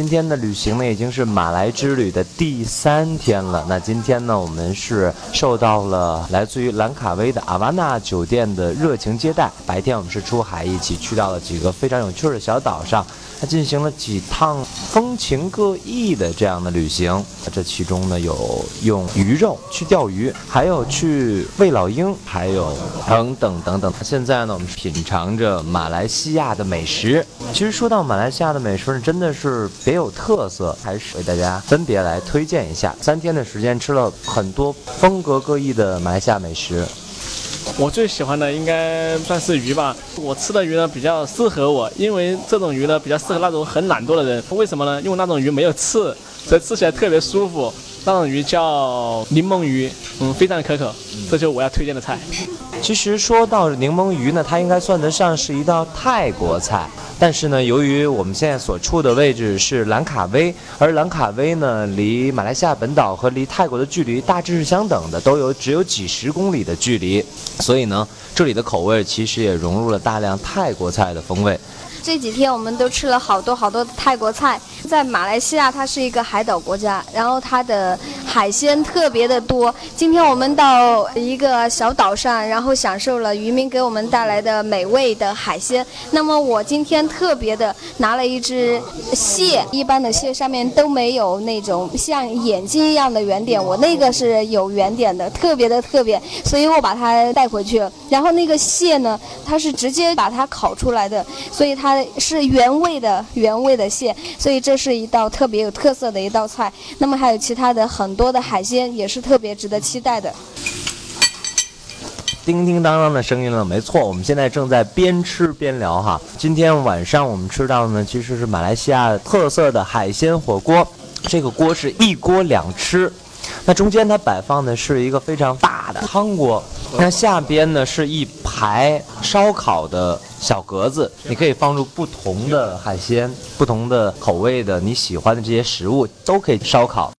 今天的旅行呢，已经是马来之旅的第三天了。那今天呢，我们是受到了来自于兰卡威的阿瓦纳酒店的热情接待。白天我们是出海，一起去到了几个非常有趣的小岛上，那进行了几趟风情各异的这样的旅行。这其中呢，有用鱼肉去钓鱼，还有去喂老鹰，还有等等等等。现在呢，我们品尝着马来西亚的美食。其实说到马来西亚的美食，真的是别有特色，还是为大家分别来推荐一下。三天的时间吃了很多风格各异的马来西亚美食。我最喜欢的应该算是鱼吧。我吃的鱼呢比较适合我，因为这种鱼呢比较适合那种很懒惰的人。为什么呢？因为那种鱼没有刺，所以吃起来特别舒服。那种鱼叫柠檬鱼，嗯，非常的可口。这就是我要推荐的菜。其实说到柠檬鱼呢，它应该算得上是一道泰国菜。但是呢，由于我们现在所处的位置是兰卡威，而兰卡威呢离马来西亚本岛和离泰国的距离大致是相等的，都有只有几十公里的距离，所以呢，这里的口味其实也融入了大量泰国菜的风味。这几天我们都吃了好多好多的泰国菜。在马来西亚，它是一个海岛国家，然后它的海鲜特别的多。今天我们到一个小岛上，然后享受了渔民给我们带来的美味的海鲜。那么我今天特别的拿了一只蟹，一般的蟹上面都没有那种像眼睛一样的圆点，我那个是有圆点的，特别的特别，所以我把它带回去了。然后那个蟹呢，它是直接把它烤出来的，所以它是原味的原味的蟹，所以这。是一道特别有特色的一道菜，那么还有其他的很多的海鲜也是特别值得期待的。叮叮当当的声音了，没错，我们现在正在边吃边聊哈。今天晚上我们吃到的呢，其实是马来西亚特色的海鲜火锅，这个锅是一锅两吃，那中间它摆放的是一个非常大的汤锅。那下边呢是一排烧烤的小格子，你可以放入不同的海鲜、不同的口味的你喜欢的这些食物，都可以烧烤。